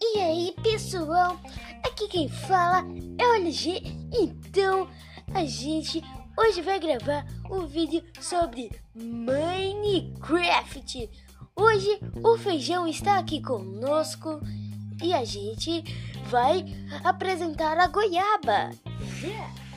E aí, pessoal? Aqui quem fala é o LG. Então, a gente hoje vai gravar um vídeo sobre Minecraft. Hoje o Feijão está aqui conosco e a gente vai apresentar a goiaba. Yeah.